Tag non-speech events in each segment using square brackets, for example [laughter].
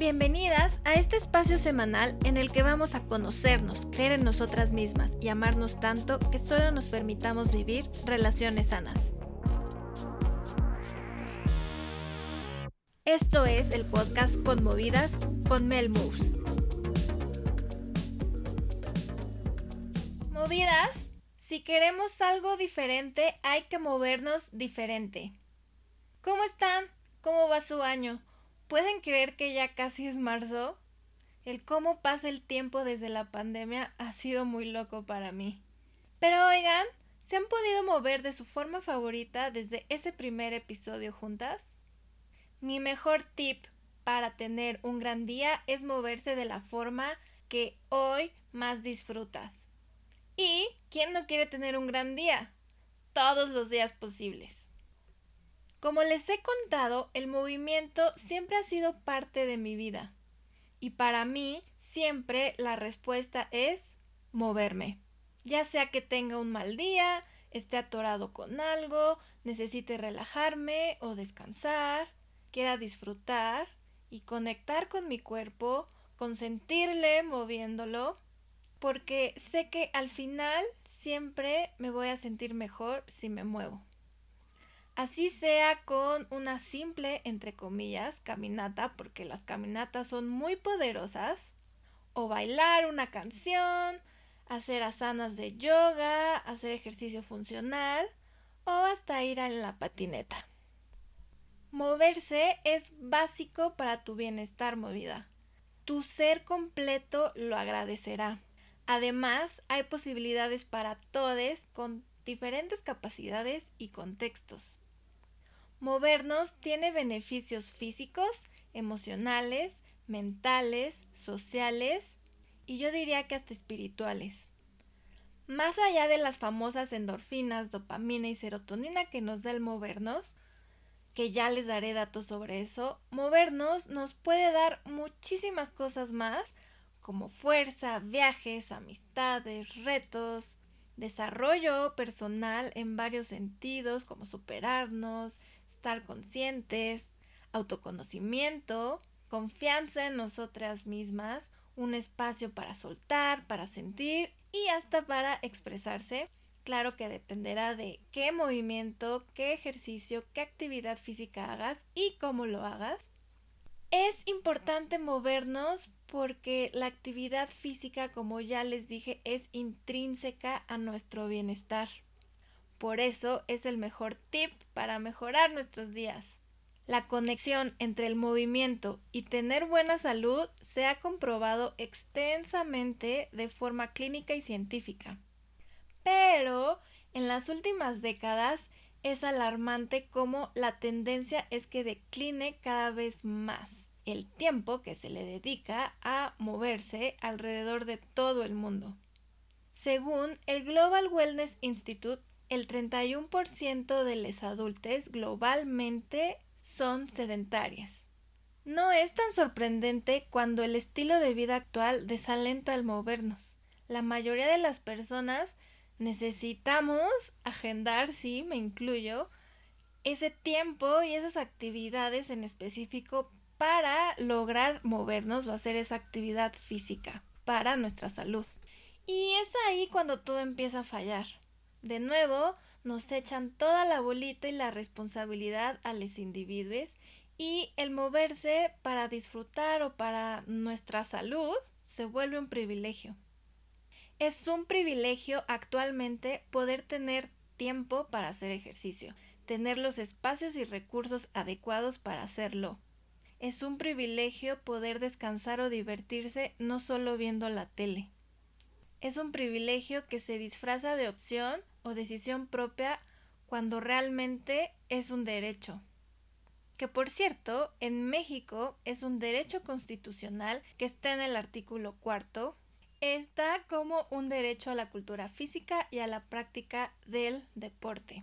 Bienvenidas a este espacio semanal en el que vamos a conocernos, creer en nosotras mismas y amarnos tanto que solo nos permitamos vivir relaciones sanas. Esto es el podcast Conmovidas con Mel Moves. Movidas, si queremos algo diferente hay que movernos diferente. ¿Cómo están? ¿Cómo va su año? ¿Pueden creer que ya casi es marzo? El cómo pasa el tiempo desde la pandemia ha sido muy loco para mí. Pero oigan, ¿se han podido mover de su forma favorita desde ese primer episodio juntas? Mi mejor tip para tener un gran día es moverse de la forma que hoy más disfrutas. ¿Y quién no quiere tener un gran día? Todos los días posibles. Como les he contado, el movimiento siempre ha sido parte de mi vida. Y para mí, siempre la respuesta es moverme. Ya sea que tenga un mal día, esté atorado con algo, necesite relajarme o descansar, quiera disfrutar y conectar con mi cuerpo, consentirle moviéndolo, porque sé que al final siempre me voy a sentir mejor si me muevo. Así sea con una simple, entre comillas, caminata, porque las caminatas son muy poderosas, o bailar una canción, hacer asanas de yoga, hacer ejercicio funcional, o hasta ir en la patineta. Moverse es básico para tu bienestar movida. Tu ser completo lo agradecerá. Además, hay posibilidades para todos con diferentes capacidades y contextos. Movernos tiene beneficios físicos, emocionales, mentales, sociales y yo diría que hasta espirituales. Más allá de las famosas endorfinas, dopamina y serotonina que nos da el movernos, que ya les daré datos sobre eso, movernos nos puede dar muchísimas cosas más, como fuerza, viajes, amistades, retos, desarrollo personal en varios sentidos, como superarnos, estar conscientes, autoconocimiento, confianza en nosotras mismas, un espacio para soltar, para sentir y hasta para expresarse. Claro que dependerá de qué movimiento, qué ejercicio, qué actividad física hagas y cómo lo hagas. Es importante movernos porque la actividad física, como ya les dije, es intrínseca a nuestro bienestar. Por eso es el mejor tip para mejorar nuestros días. La conexión entre el movimiento y tener buena salud se ha comprobado extensamente de forma clínica y científica. Pero en las últimas décadas es alarmante cómo la tendencia es que decline cada vez más el tiempo que se le dedica a moverse alrededor de todo el mundo. Según el Global Wellness Institute, el 31% de los adultos globalmente son sedentarias. No es tan sorprendente cuando el estilo de vida actual desalenta al movernos. La mayoría de las personas necesitamos agendar, sí, me incluyo, ese tiempo y esas actividades en específico para lograr movernos o hacer esa actividad física para nuestra salud. Y es ahí cuando todo empieza a fallar. De nuevo, nos echan toda la bolita y la responsabilidad a los individuos y el moverse para disfrutar o para nuestra salud se vuelve un privilegio. Es un privilegio actualmente poder tener tiempo para hacer ejercicio, tener los espacios y recursos adecuados para hacerlo. Es un privilegio poder descansar o divertirse no solo viendo la tele. Es un privilegio que se disfraza de opción o decisión propia cuando realmente es un derecho. Que por cierto, en México es un derecho constitucional que está en el artículo cuarto. Está como un derecho a la cultura física y a la práctica del deporte.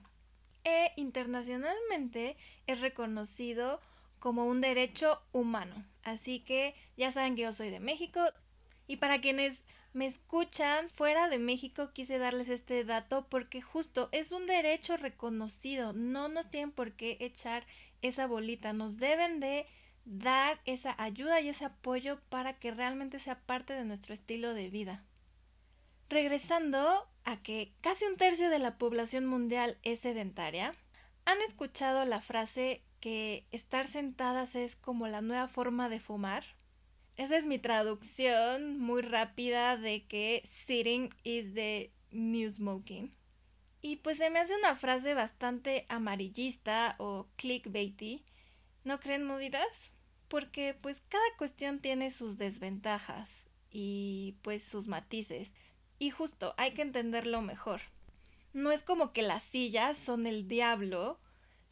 E internacionalmente es reconocido como un derecho humano. Así que ya saben que yo soy de México. Y para quienes me escuchan fuera de México, quise darles este dato porque justo es un derecho reconocido. No nos tienen por qué echar esa bolita. Nos deben de dar esa ayuda y ese apoyo para que realmente sea parte de nuestro estilo de vida. Regresando a que casi un tercio de la población mundial es sedentaria, ¿han escuchado la frase que estar sentadas es como la nueva forma de fumar? Esa es mi traducción muy rápida de que sitting is the new smoking. Y pues se me hace una frase bastante amarillista o clickbaity. ¿No creen movidas? Porque pues cada cuestión tiene sus desventajas y pues sus matices. Y justo hay que entenderlo mejor. No es como que las sillas son el diablo.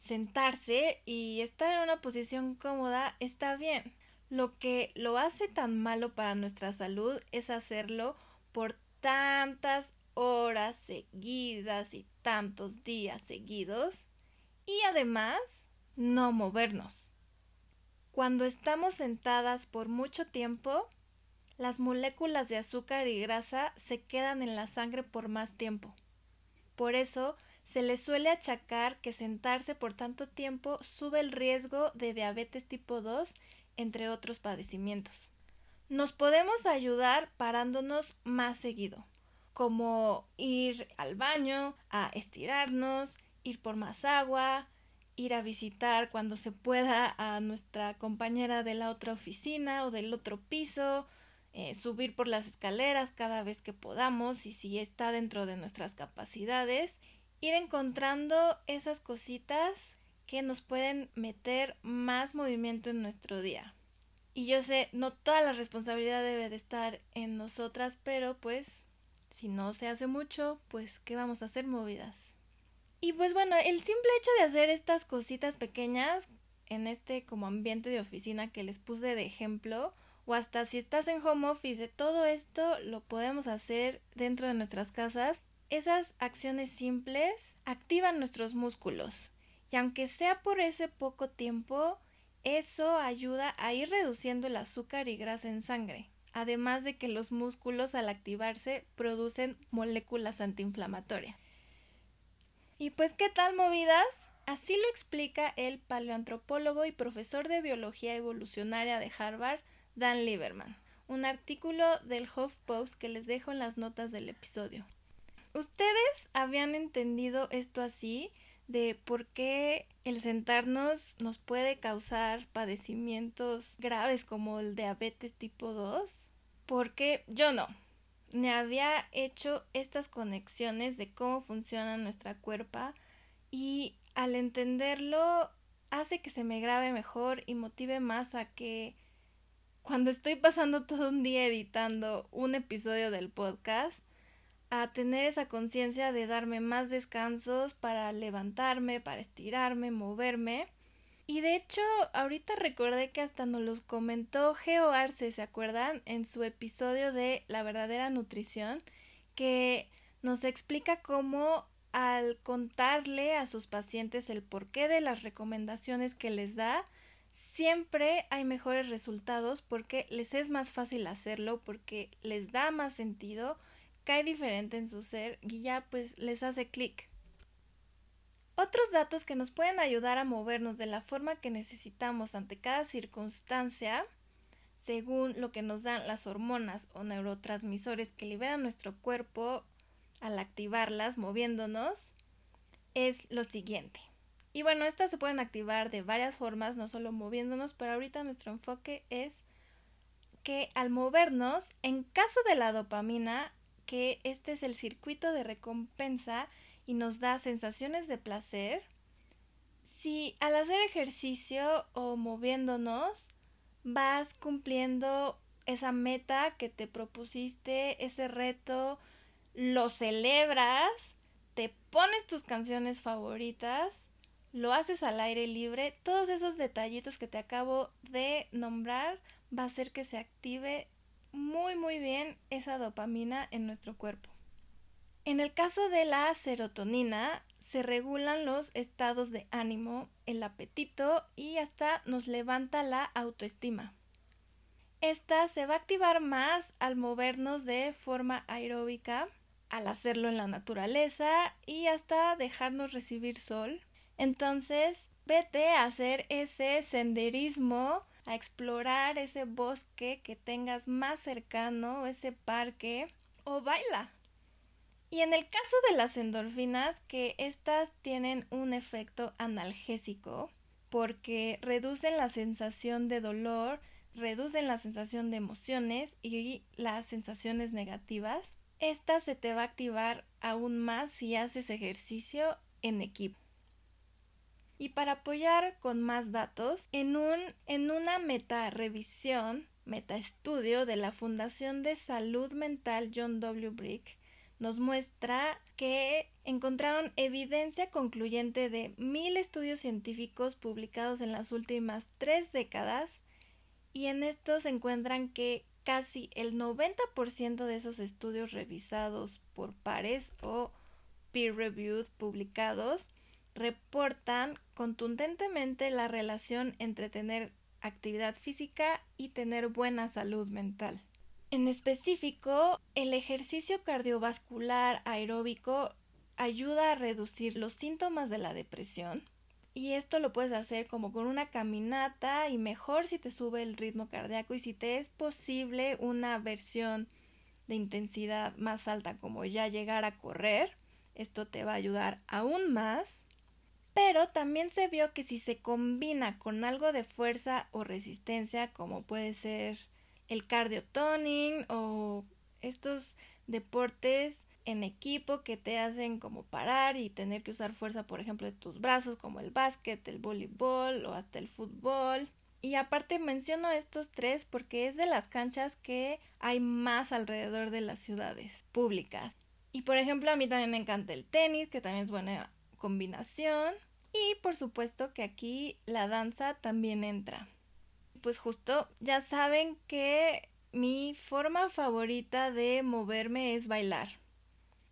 Sentarse y estar en una posición cómoda está bien. Lo que lo hace tan malo para nuestra salud es hacerlo por tantas horas seguidas y tantos días seguidos y además no movernos. Cuando estamos sentadas por mucho tiempo, las moléculas de azúcar y grasa se quedan en la sangre por más tiempo. Por eso se le suele achacar que sentarse por tanto tiempo sube el riesgo de diabetes tipo 2 entre otros padecimientos. Nos podemos ayudar parándonos más seguido, como ir al baño, a estirarnos, ir por más agua, ir a visitar cuando se pueda a nuestra compañera de la otra oficina o del otro piso, eh, subir por las escaleras cada vez que podamos y si está dentro de nuestras capacidades, ir encontrando esas cositas que nos pueden meter más movimiento en nuestro día. Y yo sé, no toda la responsabilidad debe de estar en nosotras, pero pues si no se hace mucho, pues ¿qué vamos a hacer movidas? Y pues bueno, el simple hecho de hacer estas cositas pequeñas en este como ambiente de oficina que les puse de ejemplo, o hasta si estás en home office, todo esto lo podemos hacer dentro de nuestras casas. Esas acciones simples activan nuestros músculos y aunque sea por ese poco tiempo, eso ayuda a ir reduciendo el azúcar y grasa en sangre, además de que los músculos al activarse producen moléculas antiinflamatorias. Y pues, ¿qué tal movidas? Así lo explica el paleoantropólogo y profesor de biología evolucionaria de Harvard, Dan Lieberman, un artículo del HuffPost que les dejo en las notas del episodio. ¿Ustedes habían entendido esto así? de por qué el sentarnos nos puede causar padecimientos graves como el diabetes tipo 2? Porque yo no. Me había hecho estas conexiones de cómo funciona nuestra cuerpa y al entenderlo hace que se me grabe mejor y motive más a que cuando estoy pasando todo un día editando un episodio del podcast, tener esa conciencia de darme más descansos para levantarme, para estirarme, moverme. Y de hecho, ahorita recordé que hasta nos los comentó Geo Arce, ¿se acuerdan? En su episodio de La verdadera nutrición, que nos explica cómo al contarle a sus pacientes el porqué de las recomendaciones que les da, siempre hay mejores resultados porque les es más fácil hacerlo, porque les da más sentido, cae diferente en su ser y ya pues les hace clic. Otros datos que nos pueden ayudar a movernos de la forma que necesitamos ante cada circunstancia, según lo que nos dan las hormonas o neurotransmisores que liberan nuestro cuerpo al activarlas moviéndonos, es lo siguiente. Y bueno, estas se pueden activar de varias formas, no solo moviéndonos, pero ahorita nuestro enfoque es que al movernos, en caso de la dopamina, que este es el circuito de recompensa y nos da sensaciones de placer. Si al hacer ejercicio o moviéndonos vas cumpliendo esa meta que te propusiste, ese reto, lo celebras, te pones tus canciones favoritas, lo haces al aire libre, todos esos detallitos que te acabo de nombrar va a hacer que se active muy muy bien esa dopamina en nuestro cuerpo. En el caso de la serotonina, se regulan los estados de ánimo, el apetito y hasta nos levanta la autoestima. Esta se va a activar más al movernos de forma aeróbica, al hacerlo en la naturaleza y hasta dejarnos recibir sol. Entonces, vete a hacer ese senderismo, a explorar ese bosque que tengas más cercano, ese parque, o baila. Y en el caso de las endorfinas, que estas tienen un efecto analgésico, porque reducen la sensación de dolor, reducen la sensación de emociones y las sensaciones negativas. Esta se te va a activar aún más si haces ejercicio en equipo. Y para apoyar con más datos, en, un, en una meta revisión, meta estudio de la Fundación de Salud Mental John W. Brick, nos muestra que encontraron evidencia concluyente de mil estudios científicos publicados en las últimas tres décadas y en estos encuentran que casi el 90% de esos estudios revisados por pares o peer-reviewed publicados reportan contundentemente la relación entre tener actividad física y tener buena salud mental. En específico, el ejercicio cardiovascular aeróbico ayuda a reducir los síntomas de la depresión y esto lo puedes hacer como con una caminata y mejor si te sube el ritmo cardíaco y si te es posible una versión de intensidad más alta como ya llegar a correr, esto te va a ayudar aún más. Pero también se vio que si se combina con algo de fuerza o resistencia como puede ser el cardio toning o estos deportes en equipo que te hacen como parar y tener que usar fuerza, por ejemplo, de tus brazos, como el básquet, el voleibol o hasta el fútbol. Y aparte menciono estos tres porque es de las canchas que hay más alrededor de las ciudades públicas. Y por ejemplo, a mí también me encanta el tenis, que también es buena combinación. Y por supuesto que aquí la danza también entra pues justo ya saben que mi forma favorita de moverme es bailar.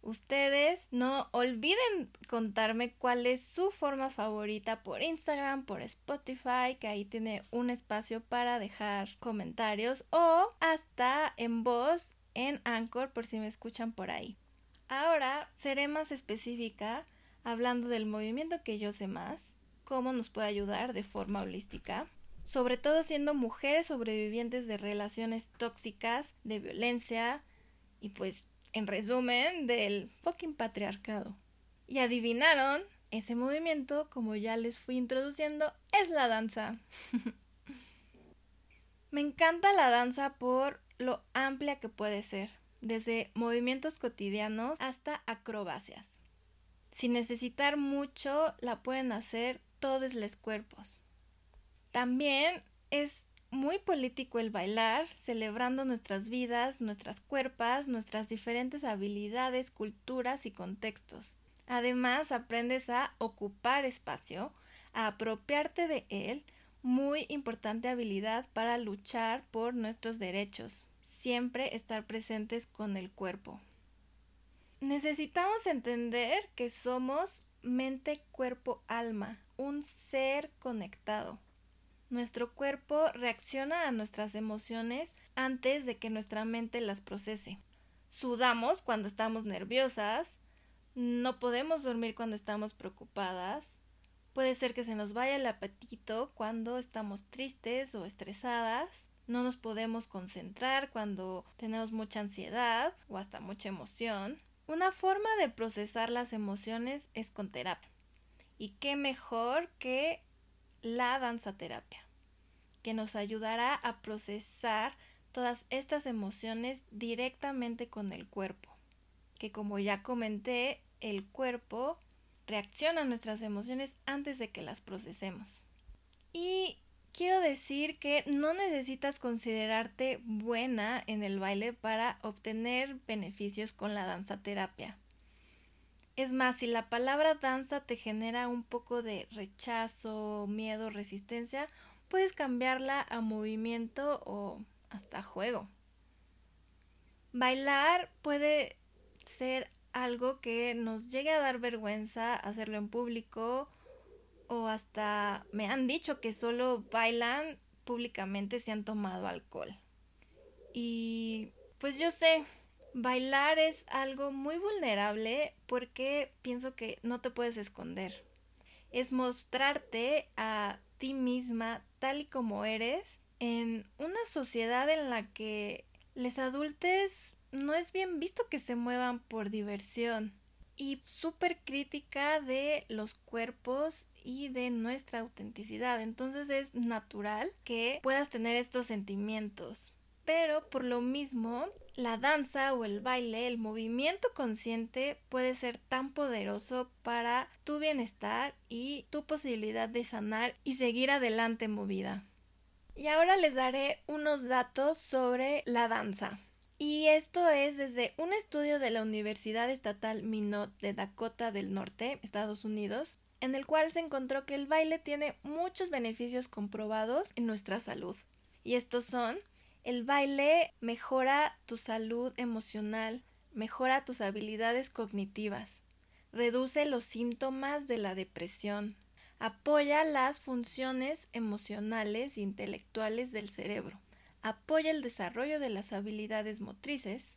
Ustedes no olviden contarme cuál es su forma favorita por Instagram, por Spotify, que ahí tiene un espacio para dejar comentarios o hasta en voz en Anchor por si me escuchan por ahí. Ahora seré más específica hablando del movimiento que yo sé más, cómo nos puede ayudar de forma holística sobre todo siendo mujeres sobrevivientes de relaciones tóxicas, de violencia y pues en resumen del fucking patriarcado. Y adivinaron, ese movimiento, como ya les fui introduciendo, es la danza. [laughs] Me encanta la danza por lo amplia que puede ser, desde movimientos cotidianos hasta acrobacias. Sin necesitar mucho, la pueden hacer todos los cuerpos. También es muy político el bailar, celebrando nuestras vidas, nuestras cuerpas, nuestras diferentes habilidades, culturas y contextos. Además, aprendes a ocupar espacio, a apropiarte de él, muy importante habilidad para luchar por nuestros derechos. Siempre estar presentes con el cuerpo. Necesitamos entender que somos mente, cuerpo, alma, un ser conectado. Nuestro cuerpo reacciona a nuestras emociones antes de que nuestra mente las procese. Sudamos cuando estamos nerviosas, no podemos dormir cuando estamos preocupadas, puede ser que se nos vaya el apetito cuando estamos tristes o estresadas, no nos podemos concentrar cuando tenemos mucha ansiedad o hasta mucha emoción. Una forma de procesar las emociones es con terapia. Y qué mejor que la danza terapia que nos ayudará a procesar todas estas emociones directamente con el cuerpo. Que como ya comenté, el cuerpo reacciona a nuestras emociones antes de que las procesemos. Y quiero decir que no necesitas considerarte buena en el baile para obtener beneficios con la danza terapia. Es más, si la palabra danza te genera un poco de rechazo, miedo, resistencia, puedes cambiarla a movimiento o hasta juego. Bailar puede ser algo que nos llegue a dar vergüenza hacerlo en público o hasta me han dicho que solo bailan públicamente si han tomado alcohol. y pues yo sé, bailar es algo muy vulnerable porque pienso que no te puedes esconder. Es mostrarte a ti misma tal y como eres en una sociedad en la que los adultos no es bien visto que se muevan por diversión y súper crítica de los cuerpos y de nuestra autenticidad. Entonces es natural que puedas tener estos sentimientos. Pero por lo mismo, la danza o el baile, el movimiento consciente puede ser tan poderoso para tu bienestar y tu posibilidad de sanar y seguir adelante movida. Y ahora les daré unos datos sobre la danza. Y esto es desde un estudio de la Universidad Estatal Minot de Dakota del Norte, Estados Unidos, en el cual se encontró que el baile tiene muchos beneficios comprobados en nuestra salud. Y estos son, el baile mejora tu salud emocional, mejora tus habilidades cognitivas, reduce los síntomas de la depresión, apoya las funciones emocionales e intelectuales del cerebro, apoya el desarrollo de las habilidades motrices,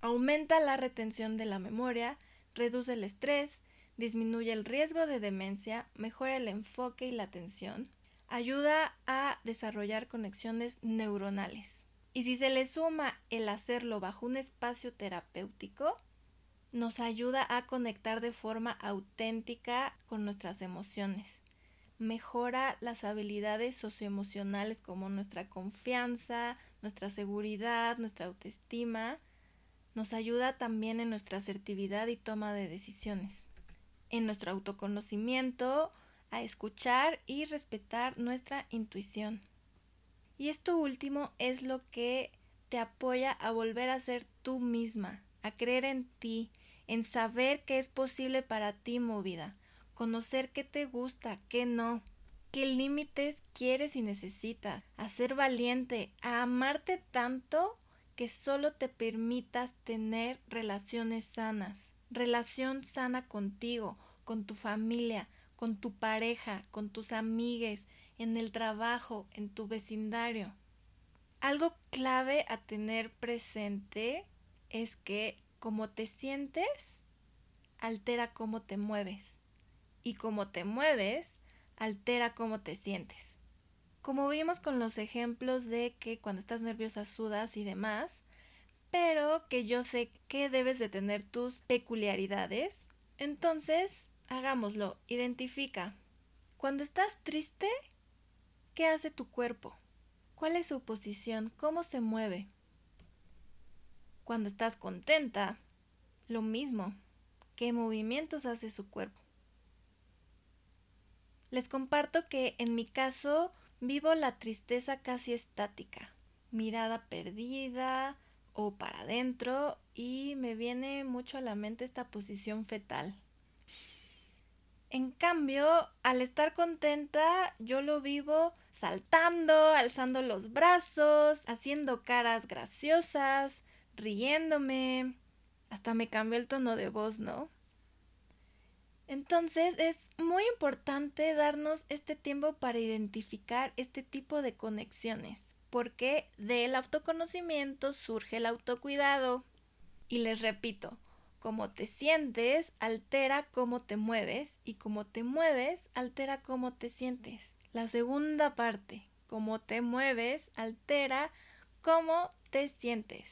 aumenta la retención de la memoria, reduce el estrés, disminuye el riesgo de demencia, mejora el enfoque y la atención, ayuda a desarrollar conexiones neuronales. Y si se le suma el hacerlo bajo un espacio terapéutico, nos ayuda a conectar de forma auténtica con nuestras emociones mejora las habilidades socioemocionales como nuestra confianza, nuestra seguridad, nuestra autoestima. Nos ayuda también en nuestra asertividad y toma de decisiones, en nuestro autoconocimiento, a escuchar y respetar nuestra intuición. Y esto último es lo que te apoya a volver a ser tú misma, a creer en ti, en saber que es posible para ti movida, conocer qué te gusta, qué no, qué límites quieres y necesitas, a ser valiente, a amarte tanto que solo te permitas tener relaciones sanas, relación sana contigo, con tu familia, con tu pareja, con tus amigues, en el trabajo, en tu vecindario. Algo clave a tener presente es que como te sientes altera cómo te mueves y cómo te mueves altera cómo te sientes. Como vimos con los ejemplos de que cuando estás nerviosa sudas y demás, pero que yo sé que debes de tener tus peculiaridades, entonces hagámoslo, identifica. Cuando estás triste, ¿qué hace tu cuerpo? ¿Cuál es su posición? ¿Cómo se mueve? Cuando estás contenta, lo mismo. ¿Qué movimientos hace su cuerpo? Les comparto que en mi caso vivo la tristeza casi estática, mirada perdida o para adentro y me viene mucho a la mente esta posición fetal. En cambio, al estar contenta, yo lo vivo saltando, alzando los brazos, haciendo caras graciosas, riéndome. Hasta me cambió el tono de voz, ¿no? Entonces es muy importante darnos este tiempo para identificar este tipo de conexiones, porque del autoconocimiento surge el autocuidado. Y les repito, cómo te sientes altera cómo te mueves y cómo te mueves altera cómo te sientes. La segunda parte, cómo te mueves altera cómo te sientes.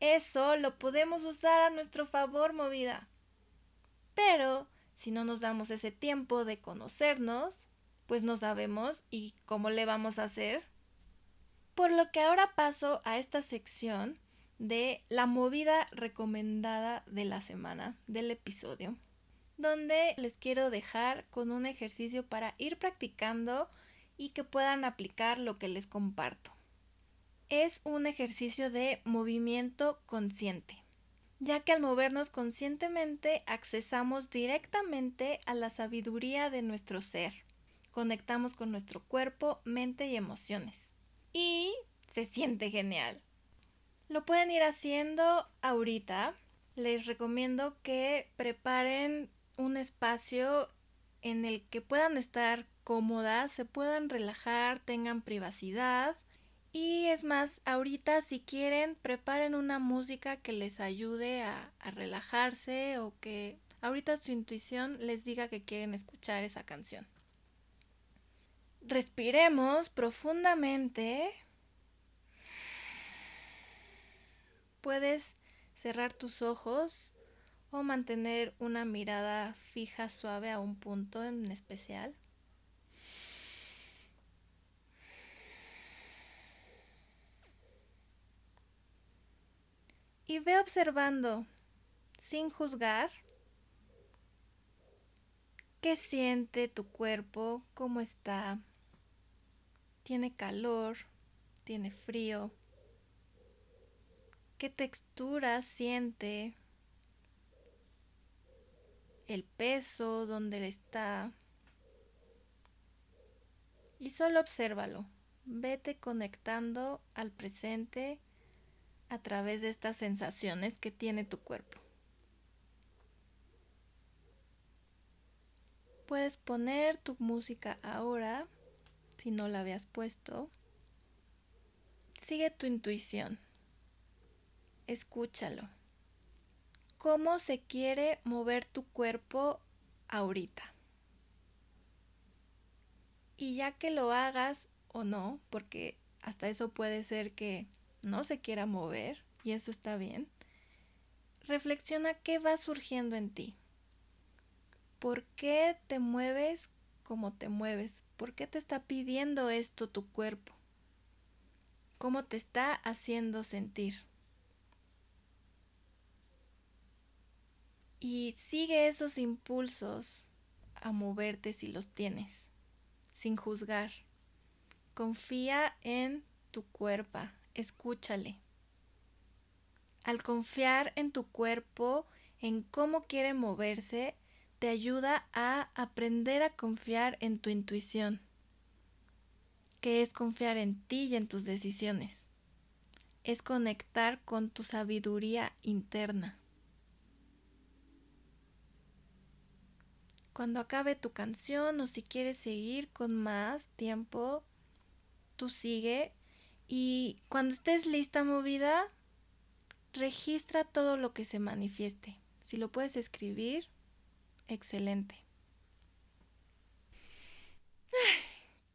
Eso lo podemos usar a nuestro favor, movida. Pero si no nos damos ese tiempo de conocernos, pues no sabemos y cómo le vamos a hacer. Por lo que ahora paso a esta sección de la movida recomendada de la semana, del episodio, donde les quiero dejar con un ejercicio para ir practicando y que puedan aplicar lo que les comparto. Es un ejercicio de movimiento consciente ya que al movernos conscientemente accesamos directamente a la sabiduría de nuestro ser. Conectamos con nuestro cuerpo, mente y emociones. Y se siente genial. Lo pueden ir haciendo ahorita. Les recomiendo que preparen un espacio en el que puedan estar cómodas, se puedan relajar, tengan privacidad Y es más, ahorita si quieren, preparen una música que les ayude a, relajarse o que ahorita su intuición les diga que quieren escuchar esa canción. Respiremos profundamente. Puedes cerrar tus ojos o mantener una mirada fija suave a un punto en especial. Y ve observando, sin juzgar, qué siente tu cuerpo, cómo está, tiene calor, tiene frío, qué textura siente, el peso, dónde está. Y solo obsérvalo. Vete conectando al presente a través de estas sensaciones que tiene tu cuerpo. Puedes poner tu música ahora si no la habías puesto. Sigue tu intuición. Escúchalo. ¿Cómo se quiere mover tu cuerpo ahorita? Y ya que lo hagas o no, porque hasta eso puede ser que no se quiera mover, y eso está bien, reflexiona qué va surgiendo en ti. ¿Por qué te mueves como te mueves? ¿Por qué te está pidiendo esto tu cuerpo? ¿Cómo te está haciendo sentir? Y sigue esos impulsos a moverte si los tienes, sin juzgar. Confía en tu cuerpo, escúchale. Al confiar en tu cuerpo, en cómo quiere moverse, te ayuda a aprender a confiar en tu intuición, que es confiar en ti y en tus decisiones. Es conectar con tu sabiduría interna. Cuando acabe tu canción o si quieres seguir con más tiempo, tú sigue y cuando estés lista movida, registra todo lo que se manifieste. Si lo puedes escribir, excelente.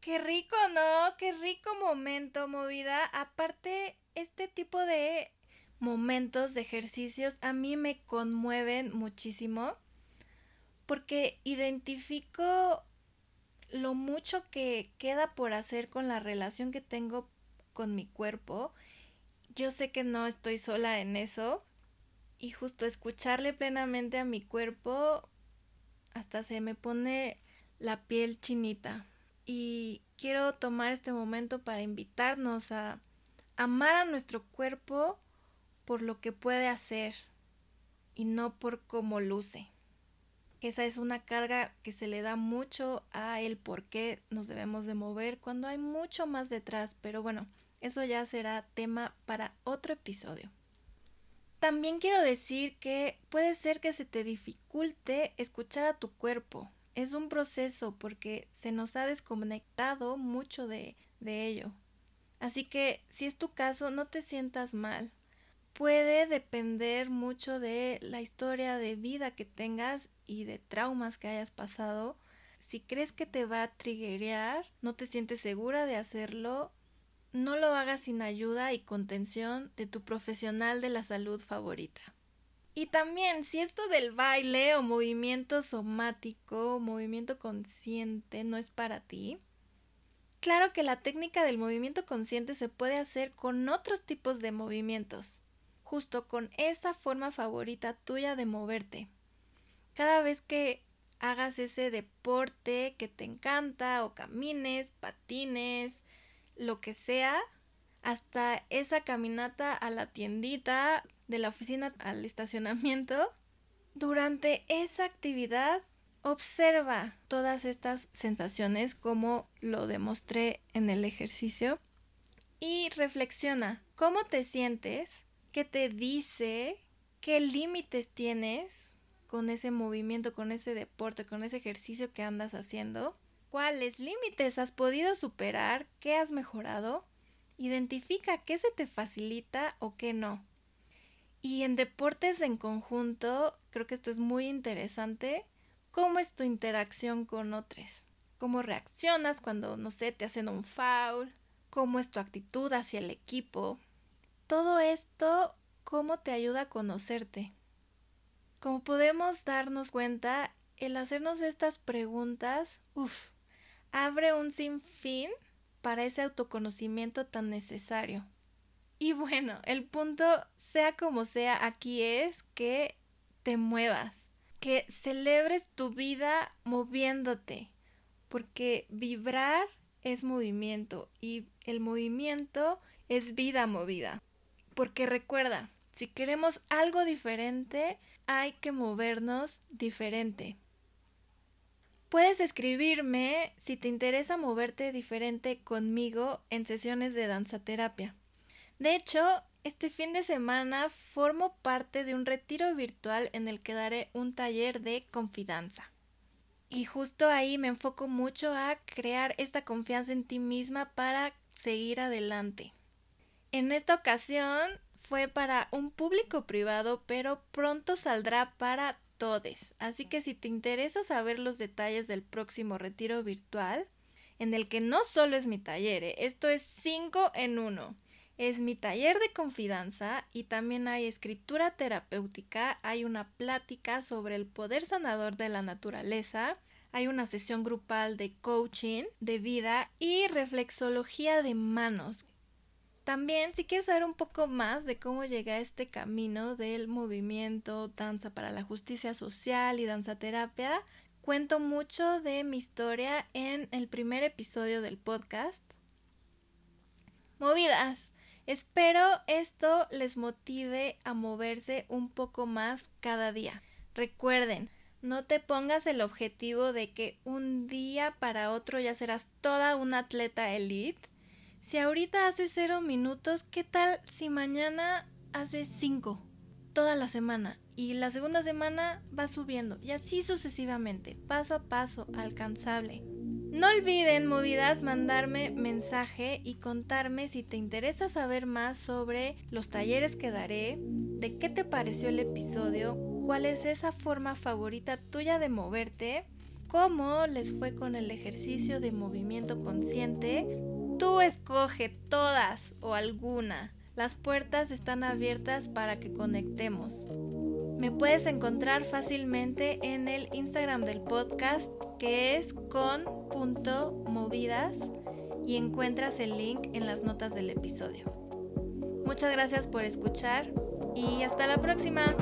qué rico, ¿no? Qué rico momento, movida. Aparte, este tipo de momentos de ejercicios a mí me conmueven muchísimo porque identifico lo mucho que queda por hacer con la relación que tengo con mi cuerpo. Yo sé que no estoy sola en eso y justo escucharle plenamente a mi cuerpo hasta se me pone la piel chinita. Y quiero tomar este momento para invitarnos a amar a nuestro cuerpo por lo que puede hacer y no por cómo luce. Esa es una carga que se le da mucho a el por qué nos debemos de mover cuando hay mucho más detrás, pero bueno, eso ya será tema para otro episodio. También quiero decir que puede ser que se te dificulte escuchar a tu cuerpo. Es un proceso porque se nos ha desconectado mucho de, de ello. Así que si es tu caso, no te sientas mal puede depender mucho de la historia de vida que tengas y de traumas que hayas pasado. Si crees que te va a triggerear, no te sientes segura de hacerlo, no lo hagas sin ayuda y contención de tu profesional de la salud favorita. Y también, si esto del baile o movimiento somático, movimiento consciente no es para ti, claro que la técnica del movimiento consciente se puede hacer con otros tipos de movimientos justo con esa forma favorita tuya de moverte. Cada vez que hagas ese deporte que te encanta o camines, patines, lo que sea, hasta esa caminata a la tiendita, de la oficina al estacionamiento, durante esa actividad observa todas estas sensaciones como lo demostré en el ejercicio y reflexiona cómo te sientes ¿Qué te dice qué límites tienes con ese movimiento, con ese deporte, con ese ejercicio que andas haciendo. ¿Cuáles límites has podido superar? ¿Qué has mejorado? Identifica qué se te facilita o qué no. Y en deportes en conjunto, creo que esto es muy interesante. ¿Cómo es tu interacción con otros? ¿Cómo reaccionas cuando, no sé, te hacen un foul? ¿Cómo es tu actitud hacia el equipo? Todo esto, ¿cómo te ayuda a conocerte? Como podemos darnos cuenta, el hacernos estas preguntas, uff, abre un sinfín para ese autoconocimiento tan necesario. Y bueno, el punto, sea como sea, aquí es que te muevas, que celebres tu vida moviéndote, porque vibrar es movimiento y el movimiento es vida movida. Porque recuerda, si queremos algo diferente, hay que movernos diferente. Puedes escribirme si te interesa moverte diferente conmigo en sesiones de danza terapia. De hecho, este fin de semana formo parte de un retiro virtual en el que daré un taller de confianza. Y justo ahí me enfoco mucho a crear esta confianza en ti misma para seguir adelante. En esta ocasión fue para un público privado, pero pronto saldrá para todos. Así que si te interesa saber los detalles del próximo retiro virtual, en el que no solo es mi taller, ¿eh? esto es 5 en 1 es mi taller de confianza y también hay escritura terapéutica, hay una plática sobre el poder sanador de la naturaleza, hay una sesión grupal de coaching de vida y reflexología de manos. También, si quieres saber un poco más de cómo llegué a este camino del movimiento Danza para la Justicia Social y Danza Terapia, cuento mucho de mi historia en el primer episodio del podcast. Movidas. Espero esto les motive a moverse un poco más cada día. Recuerden, no te pongas el objetivo de que un día para otro ya serás toda una atleta elite. Si ahorita haces cero minutos, ¿qué tal si mañana haces cinco? Toda la semana. Y la segunda semana va subiendo. Y así sucesivamente, paso a paso, alcanzable. No olviden, movidas, mandarme mensaje y contarme si te interesa saber más sobre los talleres que daré, de qué te pareció el episodio, cuál es esa forma favorita tuya de moverte, cómo les fue con el ejercicio de movimiento consciente. Tú escoge todas o alguna. Las puertas están abiertas para que conectemos. Me puedes encontrar fácilmente en el Instagram del podcast que es con.movidas y encuentras el link en las notas del episodio. Muchas gracias por escuchar y hasta la próxima.